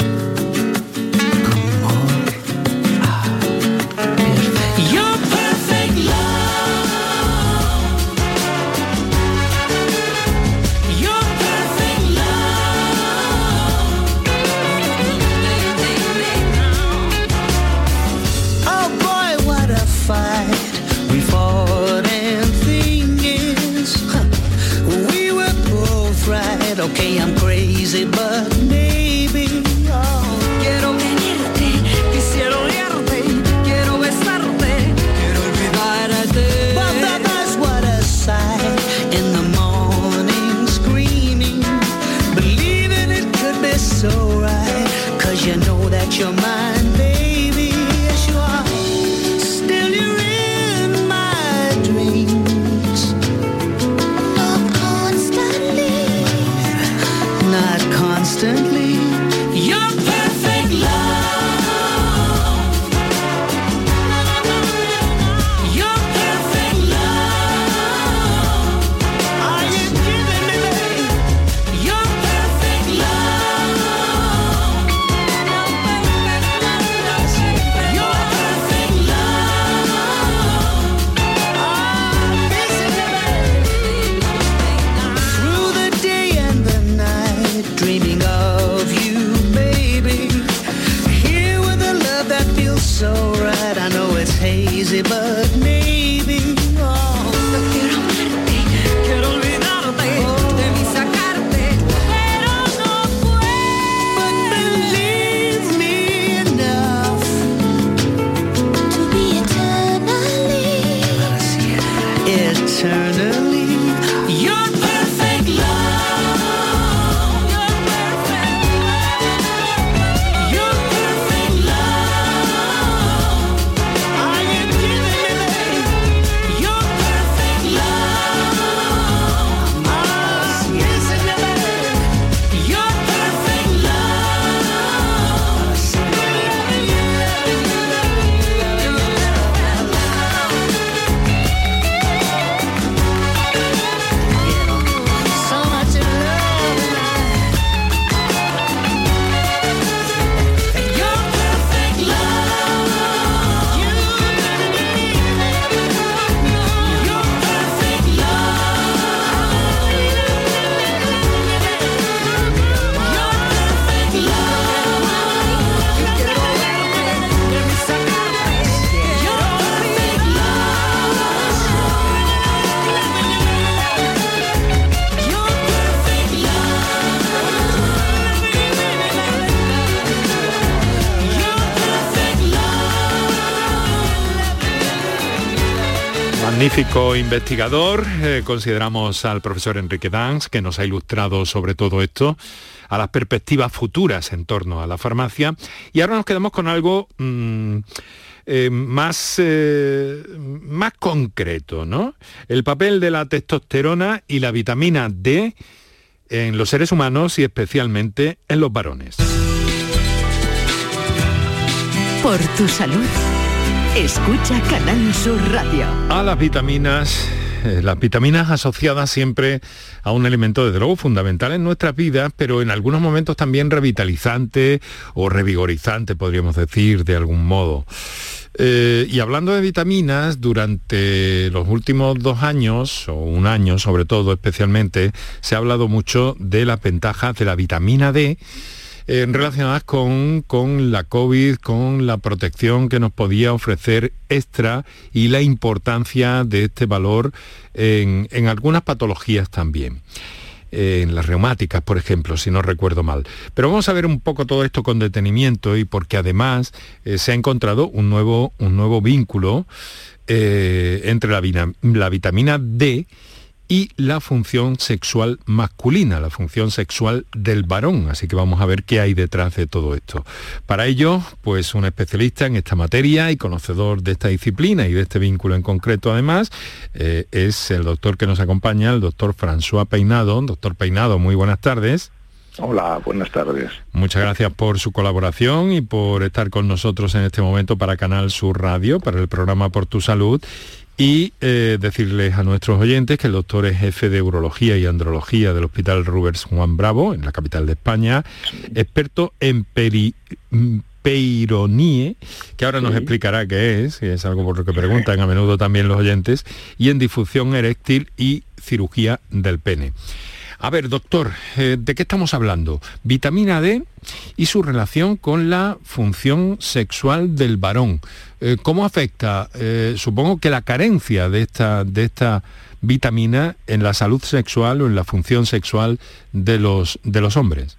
S5: Eternally.
S3: Investigador, eh, consideramos al profesor Enrique Dans, que nos ha ilustrado sobre todo esto, a las perspectivas futuras en torno a la farmacia. Y ahora nos quedamos con algo mm, eh, más, eh, más concreto, ¿no? El papel de la testosterona y la vitamina D en los seres humanos y especialmente en los varones.
S2: Por tu salud. Escucha Canal Sur Radio.
S3: A las vitaminas, eh, las vitaminas asociadas siempre a un elemento desde luego fundamental en nuestras vidas, pero en algunos momentos también revitalizante o revigorizante, podríamos decir, de algún modo. Eh, y hablando de vitaminas, durante los últimos dos años, o un año sobre todo especialmente, se ha hablado mucho de las ventajas de la vitamina D eh, relacionadas con, con la COVID, con la protección que nos podía ofrecer extra y la importancia de este valor en, en algunas patologías también eh, en las reumáticas, por ejemplo, si no recuerdo mal. Pero vamos a ver un poco todo esto con detenimiento y porque además eh, se ha encontrado un nuevo, un nuevo vínculo eh, entre la, la vitamina D y la función sexual masculina, la función sexual del varón. Así que vamos a ver qué hay detrás de todo esto. Para ello, pues un especialista en esta materia y conocedor de esta disciplina y de este vínculo en concreto además, eh, es el doctor que nos acompaña, el doctor François Peinado. Doctor Peinado, muy buenas tardes.
S6: Hola, buenas tardes.
S3: Muchas gracias por su colaboración y por estar con nosotros en este momento para Canal Sur Radio, para el programa Por tu Salud. Y eh, decirles a nuestros oyentes que el doctor es jefe de Urología y Andrología del Hospital Rubers Juan Bravo, en la capital de España, experto en peri- mm, peironie, que ahora nos explicará qué es, y es algo por lo que preguntan a menudo también los oyentes, y en difusión eréctil y cirugía del pene. A ver, doctor, eh, ¿de qué estamos hablando? Vitamina D y su relación con la función sexual del varón. Eh, ¿Cómo afecta? Eh, supongo que la carencia de esta, de esta vitamina en la salud sexual o en la función sexual de los, de los hombres.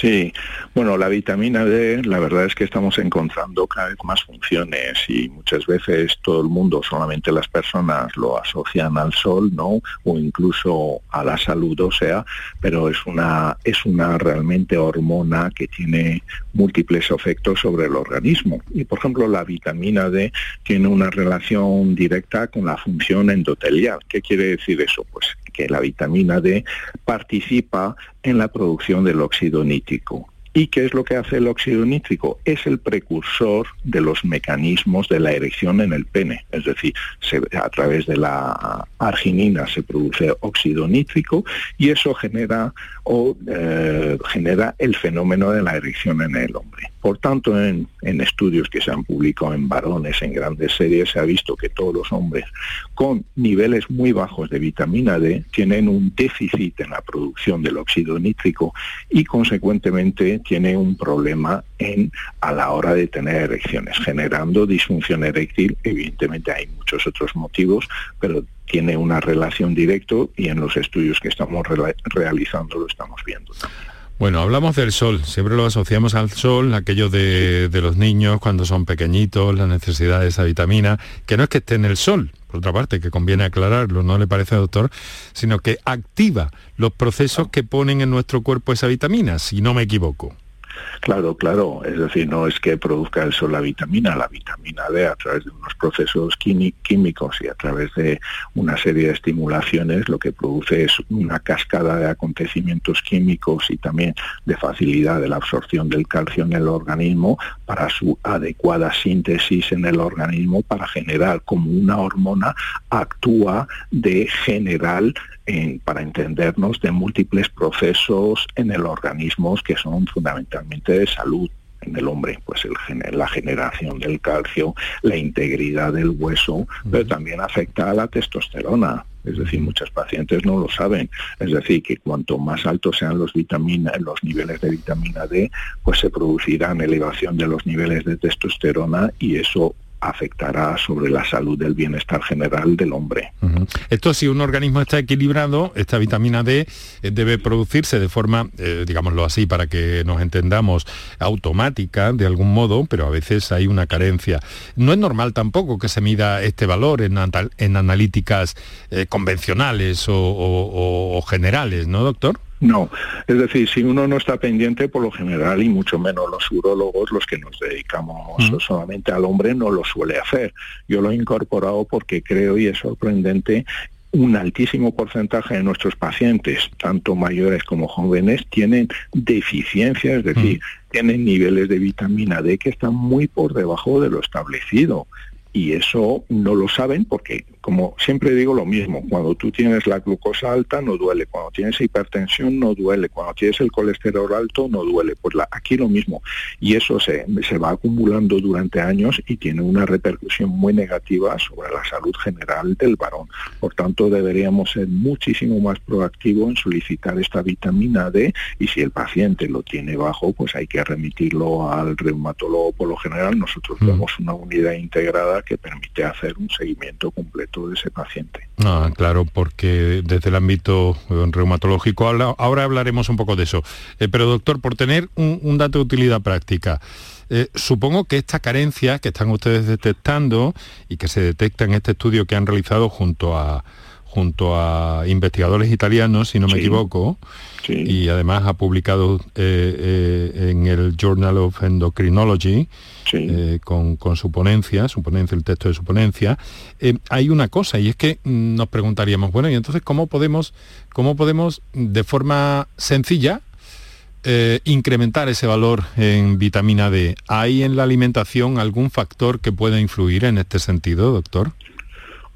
S6: Sí, bueno, la vitamina D, la verdad es que estamos encontrando cada vez más funciones y muchas veces todo el mundo, solamente las personas lo asocian al sol, ¿no? O incluso a la salud ósea, pero es una es una realmente hormona que tiene múltiples efectos sobre el organismo. Y por ejemplo, la vitamina D tiene una relación directa con la función endotelial. ¿Qué quiere decir eso? Pues que la vitamina D participa en la producción del óxido nítrico. ¿Y qué es lo que hace el óxido nítrico? Es el precursor de los mecanismos de la erección en el pene. Es decir, a través de la arginina se produce óxido nítrico y eso genera, o, eh, genera el fenómeno de la erección en el hombre. Por tanto, en, en, estudios que se han publicado en varones, en grandes series, se ha visto que todos los hombres con niveles muy bajos de vitamina D tienen un déficit en la producción del óxido nítrico y consecuentemente tiene un problema en, a la hora de tener erecciones, generando disfunción eréctil. Evidentemente hay muchos otros motivos, pero tiene una relación directa y en los estudios que estamos re realizando lo estamos viendo también.
S3: Bueno, hablamos del sol, siempre lo asociamos al sol, aquello de, de, los niños cuando son pequeñitos, la necesidad de esa vitamina, que no es que esté en el sol, por otra parte, que conviene aclararlo, ¿no le parece, doctor? Sino que activa los procesos que ponen en nuestro cuerpo esa vitamina, si no me equivoco.
S6: Claro, claro, es decir, no es que produzca el sol la vitamina, la vitamina D a través de unos procesos químicos y a través de una serie de estimulaciones lo que produce es una cascada de acontecimientos químicos y también de facilidad de la absorción del calcio en el organismo para su adecuada síntesis en el organismo para generar como una hormona actúa de general en, para entendernos de múltiples procesos en el organismo que son fundamentalmente de salud en el hombre, pues el, la generación del calcio, la integridad del hueso, pero también afecta a la testosterona. Es decir, muchos pacientes no lo saben. Es decir, que cuanto más altos sean los, vitamina, los niveles de vitamina D, pues se producirán elevación de los niveles de testosterona y eso afectará sobre la salud del bienestar general del hombre.
S3: Esto si un organismo está equilibrado, esta vitamina D eh, debe producirse de forma, eh, digámoslo así, para que nos entendamos, automática de algún modo, pero a veces hay una carencia. No es normal tampoco que se mida este valor en, en analíticas eh, convencionales o, o generales, ¿no, doctor?
S6: No, es decir, si uno no está pendiente, por lo general, y mucho menos los urólogos, los que nos dedicamos solamente al hombre, no lo suele hacer. Yo lo he incorporado porque creo, y es sorprendente, un altísimo porcentaje de nuestros pacientes, tanto mayores como jóvenes, tienen deficiencias, es decir, tienen niveles de vitamina D que están muy por debajo de lo establecido. Y eso no lo saben porque como siempre digo lo mismo, cuando tú tienes la glucosa alta no duele, cuando tienes hipertensión no duele, cuando tienes el colesterol alto no duele, pues la, aquí lo mismo. Y eso se, se va acumulando durante años y tiene una repercusión muy negativa sobre la salud general del varón. Por tanto, deberíamos ser muchísimo más proactivos en solicitar esta vitamina D y si el paciente lo tiene bajo, pues hay que remitirlo al reumatólogo. Por lo general, nosotros mm. tenemos una unidad integrada que permite hacer un seguimiento completo de ese paciente.
S3: Ah, claro, porque desde el ámbito reumatológico, ahora, hablaremos un poco de eso. Eh, pero doctor, por tener un, un, dato de utilidad práctica, eh, supongo que esta carencia que están ustedes detectando y que se detecta en este estudio que han realizado junto a junto a investigadores italianos, si no me sí. equivoco, sí. y además ha publicado eh, eh, en el Journal of Endocrinology sí. eh, con, con, su ponencia, su ponencia, el texto de su ponencia, hay una cosa y es que mm, nos preguntaríamos, bueno, y entonces cómo podemos, cómo podemos de forma sencilla eh, incrementar ese valor en vitamina D. ¿Hay en la alimentación algún factor que pueda influir en este sentido, doctor?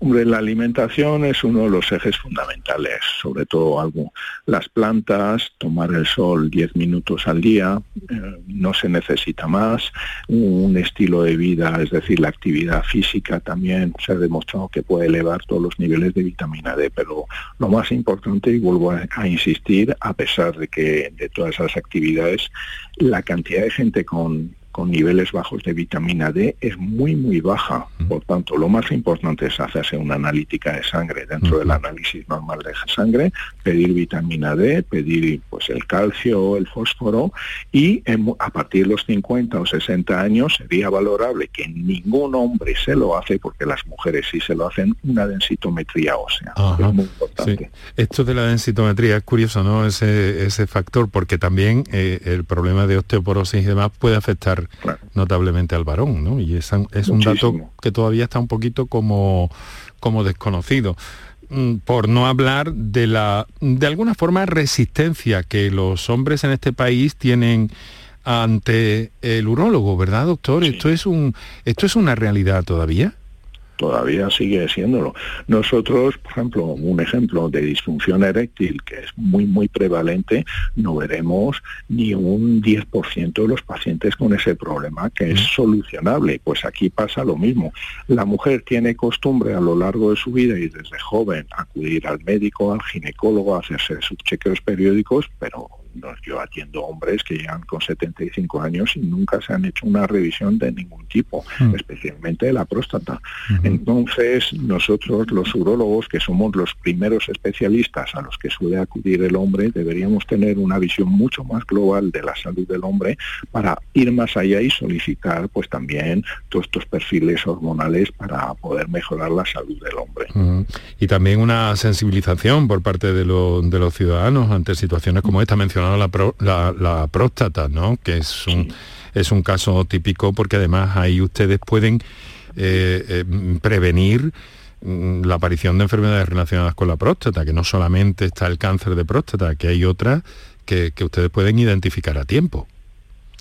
S6: Hombre, la alimentación es uno de los ejes fundamentales, sobre todo algo. Las plantas, tomar el sol 10 minutos al día, eh, no se necesita más. Un estilo de vida, es decir, la actividad física también se ha demostrado que puede elevar todos los niveles de vitamina D, pero lo más importante, y vuelvo a, a insistir, a pesar de que de todas esas actividades, la cantidad de gente con con niveles bajos de vitamina D es muy, muy baja. Por tanto, lo más importante es hacerse una analítica de sangre dentro del análisis normal de sangre, pedir vitamina D, pedir pues el calcio, el fósforo y en- a partir de los 50 o 60 años sería valorable que ningún hombre se lo hace porque las mujeres sí se lo hacen una densitometría ósea.
S3: Ajá,
S6: Es muy
S3: Sí.
S6: importante.
S3: Esto de la densitometría es curioso, ¿no? Ese, ese factor, porque también eh, el problema de osteoporosis y demás puede afectar
S6: Claro.
S3: notablemente al varón, ¿no? Y es, un- es un dato que todavía está un poquito como, como desconocido. Mm, Por no hablar de la, de alguna forma, resistencia que los hombres en este país tienen ante el urólogo, ¿verdad, doctor? Esto es un, esto es una realidad todavía.
S6: Todavía sigue siéndolo. Nosotros, por ejemplo, un ejemplo de disfunción eréctil que es muy, muy prevalente, no veremos ni un 10% de los pacientes con ese problema que es solucionable. Pues aquí pasa lo mismo. La mujer tiene costumbre a lo largo de su vida y desde joven acudir al médico, al ginecólogo, a hacerse sus chequeos periódicos, pero no, yo atiendo hombres que llegan con 75 años y nunca se han hecho una revisión de ningún tipo,
S3: Mm.
S6: especialmente de la próstata. Entonces, nosotros los urólogos, que somos los primeros especialistas a los que suele acudir el hombre, deberíamos tener una visión mucho más global de la salud del hombre para ir más allá y solicitar pues también todos estos perfiles hormonales para poder mejorar la salud del hombre.
S3: Y también una sensibilización por parte de, lo- de los ciudadanos ante situaciones como esta, la, pro- la- la próstata, ¿no? Que es un, es un caso típico porque además ahí ustedes pueden eh, eh, prevenir mm, la aparición de enfermedades relacionadas con la próstata, que no solamente está el cáncer de próstata, que hay otras que, que ustedes pueden identificar a tiempo.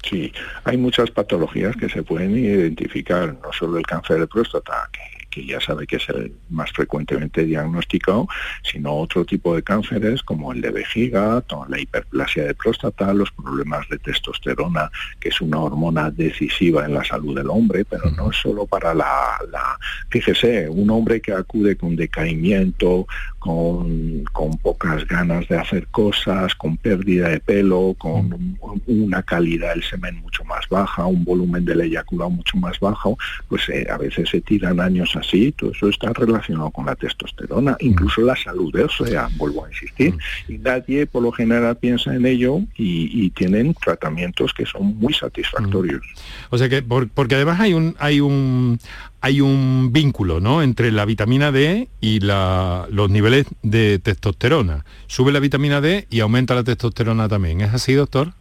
S6: Sí, hay muchas patologías que se pueden identificar, no solo el cáncer de próstata, que, que ya sabe que es el más frecuentemente diagnosticado, sino otro tipo de cánceres como el de vejiga, la hiperplasia de próstata, los problemas de testosterona, que es una hormona decisiva en la salud del hombre, pero no solo para la, la- fíjese, un hombre que acude con decaimiento, con, con pocas ganas de hacer cosas, con pérdida de pelo, con un- una calidad del semen mucho más baja, un volumen del eyaculado mucho más bajo, pues eh, a veces se tiran años así, todo eso está relacionado con la testosterona, incluso la salud ósea, vuelvo a insistir, y nadie por lo general piensa en ello y, y tienen tratamientos que son muy satisfactorios.
S3: O sea que, por- porque además hay un, hay un, hay un vínculo, ¿no? Entre la vitamina D y la- los niveles de testosterona. Sube la vitamina D y aumenta la testosterona también. ¿Es así, doctor?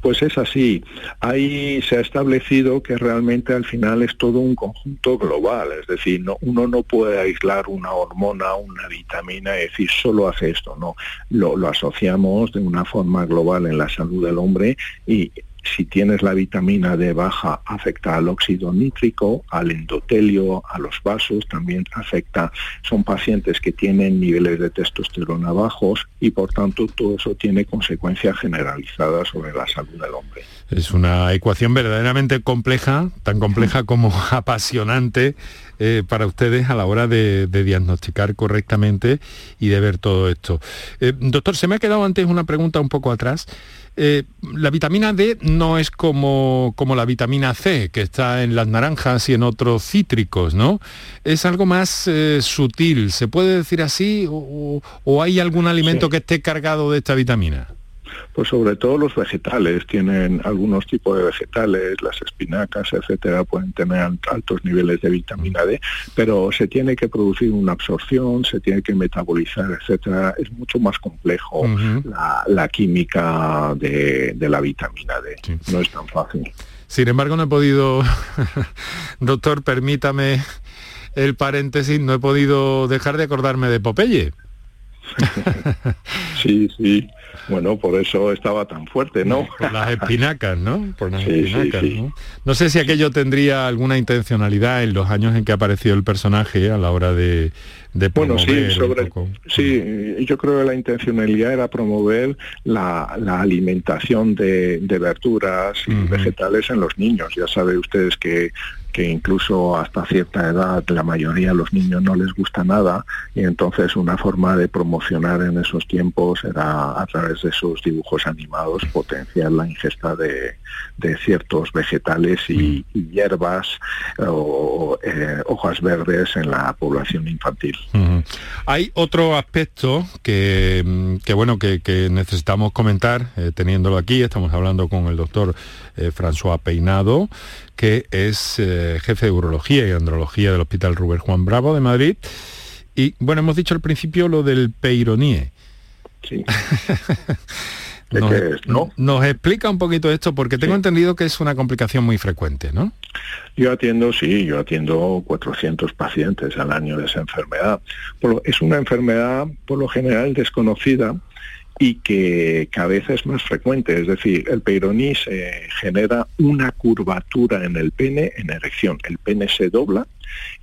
S6: Pues es así. Ahí se ha establecido que realmente al final es todo un conjunto global. Es decir, no, uno no puede aislar una hormona, una vitamina y decir solo hace esto. No, lo, lo asociamos de una forma global en la salud del hombre y si tienes la vitamina D baja afecta al óxido nítrico, al endotelio, a los vasos, también afecta. Son pacientes que tienen niveles de testosterona bajos y por tanto todo eso tiene consecuencias generalizadas sobre la salud del hombre.
S3: Es una ecuación verdaderamente compleja, tan compleja como apasionante eh, para ustedes a la hora de, diagnosticar correctamente y de ver todo esto. Eh, doctor, se me ha quedado antes una pregunta un poco atrás. Eh, la vitamina D no es como, como la vitamina C, que está en las naranjas y en otros cítricos, ¿no? Es algo más eh, sutil, ¿se puede decir así? ¿O, o hay algún alimento
S6: Sí.
S3: que esté cargado de esta vitamina?
S6: Pues sobre todo los vegetales, tienen algunos tipos de vegetales, las espinacas, etcétera, pueden tener alt- altos niveles de vitamina D, pero se tiene que producir una absorción, se tiene que metabolizar, etcétera. Es mucho más complejo la, la química de, de la vitamina D.
S3: Sí.
S6: No es tan fácil.
S3: Sin embargo, no he podido, doctor, permítame el paréntesis, no he podido dejar de acordarme de Popeye.
S6: Sí, sí. Bueno, por eso estaba tan fuerte, ¿no?
S3: Por las espinacas, ¿no? Por las
S6: Sí, sí,
S3: espinacas,
S6: sí.
S3: ¿no? No sé si aquello tendría alguna intencionalidad en los años en que apareció el personaje a la hora de, de
S6: Bueno, sí,
S3: promover un
S6: sobre,
S3: poco.
S6: sí, yo creo que la intencionalidad era promover la, la alimentación de, de verduras y vegetales en los niños. Ya sabe ustedes que, que incluso hasta cierta edad la mayoría de los niños no les gusta nada y entonces una forma de promocionar en esos tiempos era a través de esos dibujos animados potenciar la ingesta de, de ciertos vegetales y, y hierbas o eh, hojas verdes en la población infantil.
S3: Hay otro aspecto que, mm, que bueno, que, que necesitamos comentar, eh, teniéndolo aquí, estamos hablando con el doctor eh, François Peinado, que es eh, jefe de urología y andrología del Hospital Rubén Juan Bravo de Madrid. Y bueno, hemos dicho al principio lo del peironie.
S6: Sí. ¿De
S3: Nos,
S6: qué es, no?
S3: nos explica un poquito esto, porque tengo
S6: Sí.
S3: entendido que es una complicación muy frecuente, ¿no?
S6: Yo atiendo, sí, yo atiendo 400 pacientes al año de esa enfermedad. Lo- es una enfermedad por lo general desconocida y que cada vez es más frecuente. Es decir, el peironí se genera una curvatura en el pene en erección. El pene se dobla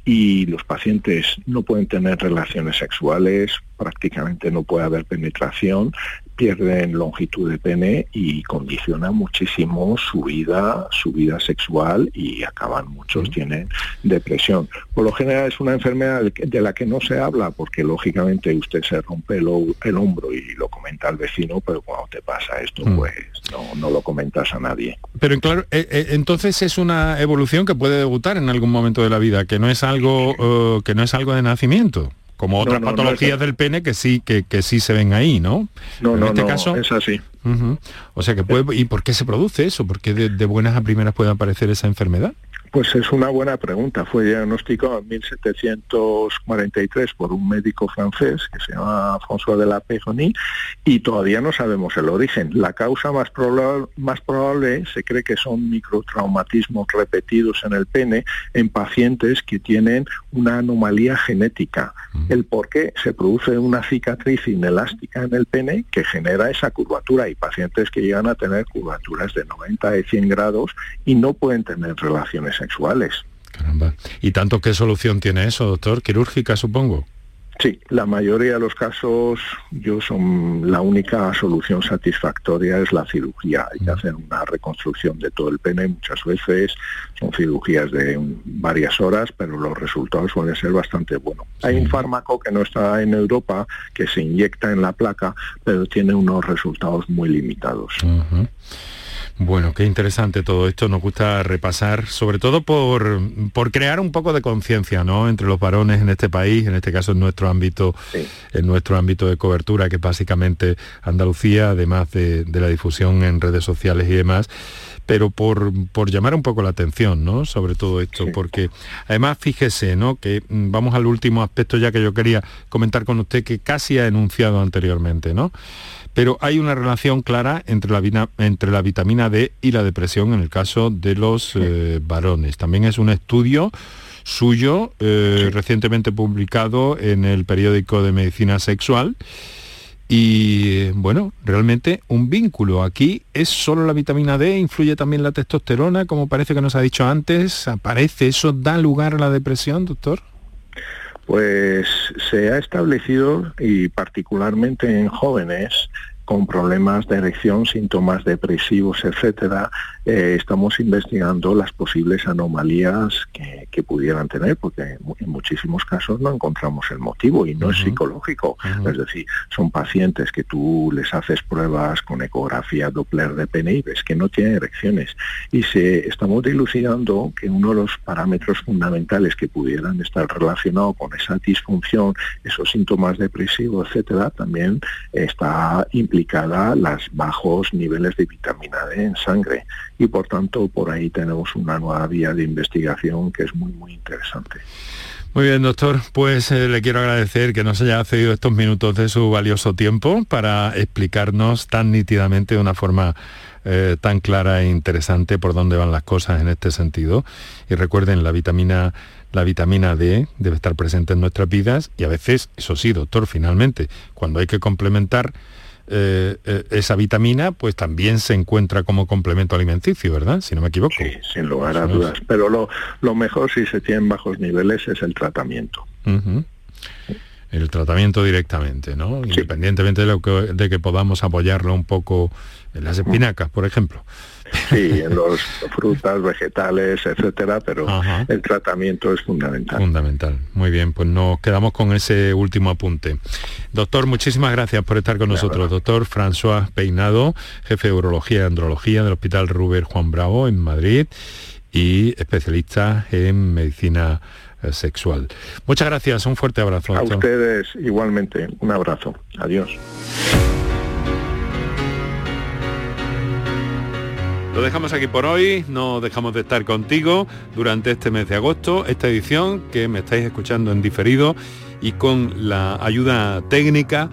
S6: y los pacientes no pueden tener relaciones sexuales, prácticamente no puede haber penetración, pierden longitud de pene y condiciona muchísimo su vida, su vida sexual y acaban muchos tienen depresión. Por lo general es una enfermedad de la que no se habla porque lógicamente usted se rompe el, el hombro y lo comenta al vecino, pero cuando te pasa esto
S3: Mm.
S6: pues no, no lo comentas a nadie.
S3: Pero claro, eh, eh, entonces es una evolución que puede debutar en algún momento de la vida, que no es algo, eh, que no es algo de nacimiento, como otras
S6: no, no
S3: patologías del pene que sí, que, que sí se ven ahí, ¿no?
S6: No,
S3: en este caso,
S6: es así.
S3: O sea que puede, ¿y por qué se produce eso? ¿Por qué de, de buenas a primeras puede aparecer esa enfermedad?
S6: Pues es una buena pregunta. Fue diagnosticado en 1743 por un médico francés que se llama François de la Péronie y todavía no sabemos el origen. La causa más, proba- más probable se cree que son microtraumatismos repetidos en el pene en pacientes que tienen una anomalía genética. El por qué se produce una cicatriz inelástica en el pene que genera esa curvatura. Hay pacientes que llegan a tener curvaturas de 90 y 100 grados y no pueden tener relaciones sexuales.
S3: Caramba. ¿Y tanto qué solución tiene eso, doctor? Quirúrgica, supongo.
S6: Sí, la mayoría de los casos yo son la única solución satisfactoria es la cirugía. Hay que hacer una reconstrucción de todo el pene muchas veces, son cirugías de varias horas, pero los resultados suelen ser bastante buenos. Hay un fármaco que no está en Europa que se inyecta en la placa, pero tiene unos resultados muy limitados.
S3: Bueno, qué interesante todo esto. Nos gusta repasar, sobre todo por, por crear un poco de conciencia, ¿no? Entre los varones en este país, en este caso en nuestro ámbito,
S6: Sí.
S3: en nuestro ámbito de cobertura, que es básicamente Andalucía, además de, de la difusión en redes sociales y demás. Pero por, por llamar un poco la atención, ¿no? Sobre todo esto,
S6: Sí.
S3: porque además fíjese, ¿no? Que mm, vamos al último aspecto ya que yo quería comentar con usted, que casi ha enunciado anteriormente, ¿no? Pero hay una relación clara entre la, vina- entre la vitamina D y la depresión en el caso de los eh, varones. También es un estudio suyo eh, recientemente publicado en el periódico de medicina sexual y bueno, realmente un vínculo. Aquí es solo la vitamina D, influye también la testosterona, como parece que nos ha dicho antes, aparece, eso da lugar a la depresión, doctor.
S6: Pues se ha establecido, y particularmente en jóvenes, con problemas de erección, síntomas depresivos, etcétera, eh, estamos investigando las posibles anomalías que, que pudieran tener, porque en muchísimos casos no encontramos el motivo y no es psicológico. Es decir, son pacientes que tú les haces pruebas con ecografía Doppler de pene y ves que no tienen erecciones. Y se estamos dilucidando que uno de los parámetros fundamentales que pudieran estar relacionados con esa disfunción, esos síntomas depresivos, etcétera, también está implicada las bajos niveles de vitamina D en sangre y por tanto por ahí tenemos una nueva vía de investigación que es muy muy interesante.
S3: Muy bien, doctor. Pues eh, le quiero agradecer que nos haya cedido estos minutos de su valioso tiempo para explicarnos tan nítidamente de una forma eh, tan clara e interesante por dónde van las cosas en este sentido. Y recuerden, la vitamina, la vitamina D debe estar presente en nuestras vidas y a veces, eso sí, doctor, finalmente, cuando hay que complementar eh, eh, esa vitamina, pues también se encuentra como complemento alimenticio, ¿verdad? Si no me equivoco.
S6: Sí, sin lugar a dudas. Pero lo, lo mejor si se tienen bajos niveles es el tratamiento.
S7: El tratamiento directamente, ¿no? Independientemente de, lo que, de que podamos apoyarlo un poco en las espinacas, por ejemplo.
S6: Sí, en los frutas, vegetales, etcétera, pero el tratamiento es fundamental.
S7: Fundamental. Muy bien, pues nos quedamos con ese último apunte. Doctor, muchísimas gracias por estar con nosotros. Doctor François Peinado, jefe de Urología y Andrología del Hospital Ruber Juan Bravo en Madrid y especialista en medicina eh, sexual. Muchas gracias, un fuerte abrazo.
S6: A ustedes igualmente, un abrazo. Adiós.
S7: Lo dejamos aquí por hoy, no dejamos de estar contigo durante este mes de agosto, esta edición que me estáis escuchando en diferido y con la ayuda técnica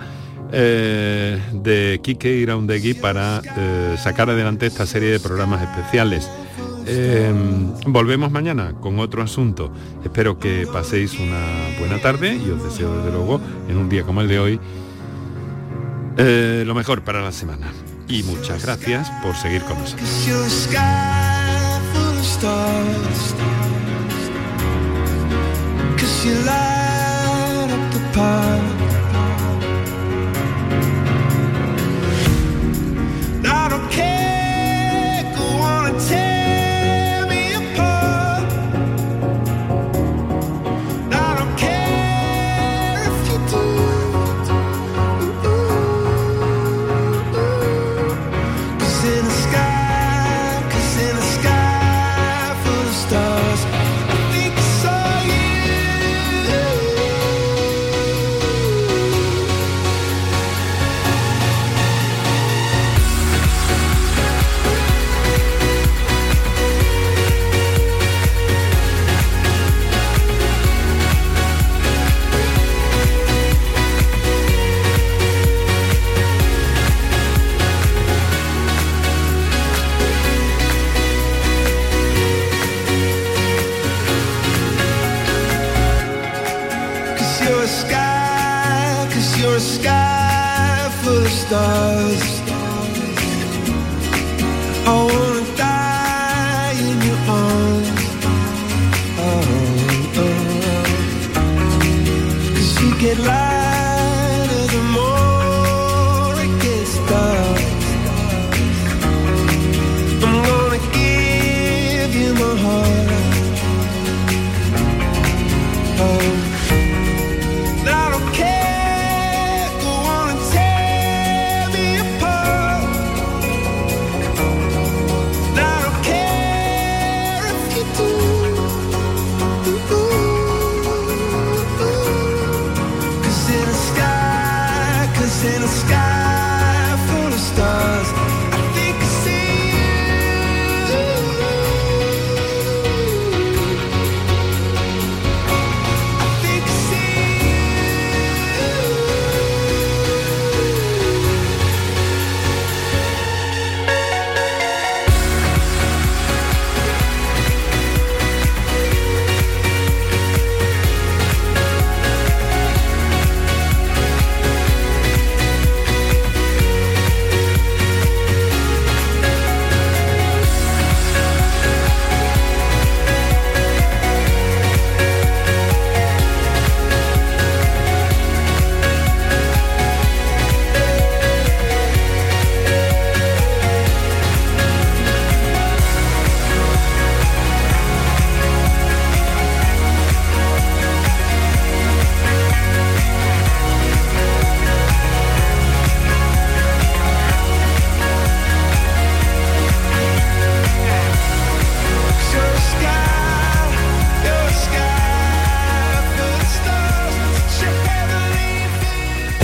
S7: eh, de Kike Iraundegui para eh, sacar adelante esta serie de programas especiales. Eh, volvemos mañana con otro asunto. Espero que paséis una buena tarde y os deseo desde luego en un día como el de hoy lo mejor para la semana y muchas gracias por seguir con nosotros. stars. I wanna die in your arms. Oh, oh. oh. Cause you get lost.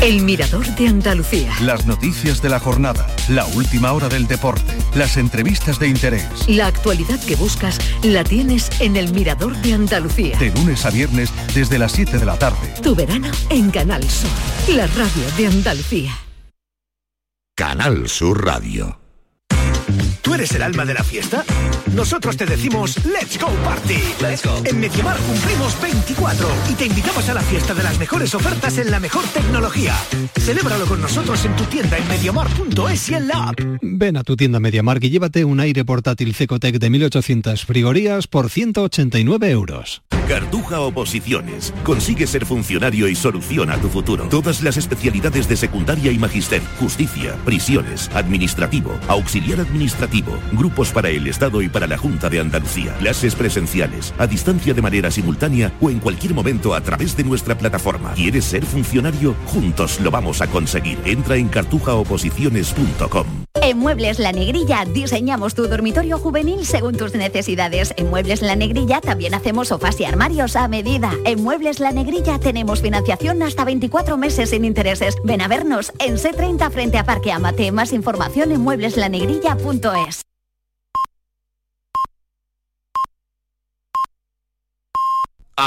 S2: El Mirador de Andalucía.
S1: Las noticias de la jornada, la última hora del deporte, las entrevistas de interés.
S2: La actualidad que buscas la tienes en El Mirador de Andalucía.
S1: De lunes a viernes desde las 7 de la tarde.
S2: Tu verano en Canal Sur, la radio de Andalucía.
S1: Canal Sur Radio.
S8: ¿Tú eres el alma de la fiesta? Nosotros te decimos Let's Go Party.
S9: Let's go.
S8: En Mediamar cumplimos 24 y te invitamos a la fiesta de las mejores ofertas en la mejor tecnología. Celébralo con nosotros en tu tienda en mediamar.es y en la app.
S10: Ven a tu tienda MediaMark y llévate un aire portátil Cecotec de 1800 frigorías por 189 euros.
S11: Cartuja Oposiciones. Consigue ser funcionario y soluciona tu futuro. Todas las especialidades de secundaria y magister, justicia, prisiones, administrativo, auxiliar administrativo, grupos para el Estado y para la Junta de Andalucía, clases presenciales, a distancia de manera simultánea o en cualquier momento a través de nuestra plataforma. ¿Quieres ser funcionario? Juntos lo vamos a conseguir. Entra en cartujaoposiciones.com.
S12: En Muebles La Negrilla diseñamos tu dormitorio juvenil según tus necesidades. En Muebles La Negrilla también hacemos sofás y armarios a medida. En Muebles La Negrilla tenemos financiación hasta 24 meses sin intereses. Ven a vernos en C30 frente a Parque Amate. Más información en muebleslanegrilla.es es.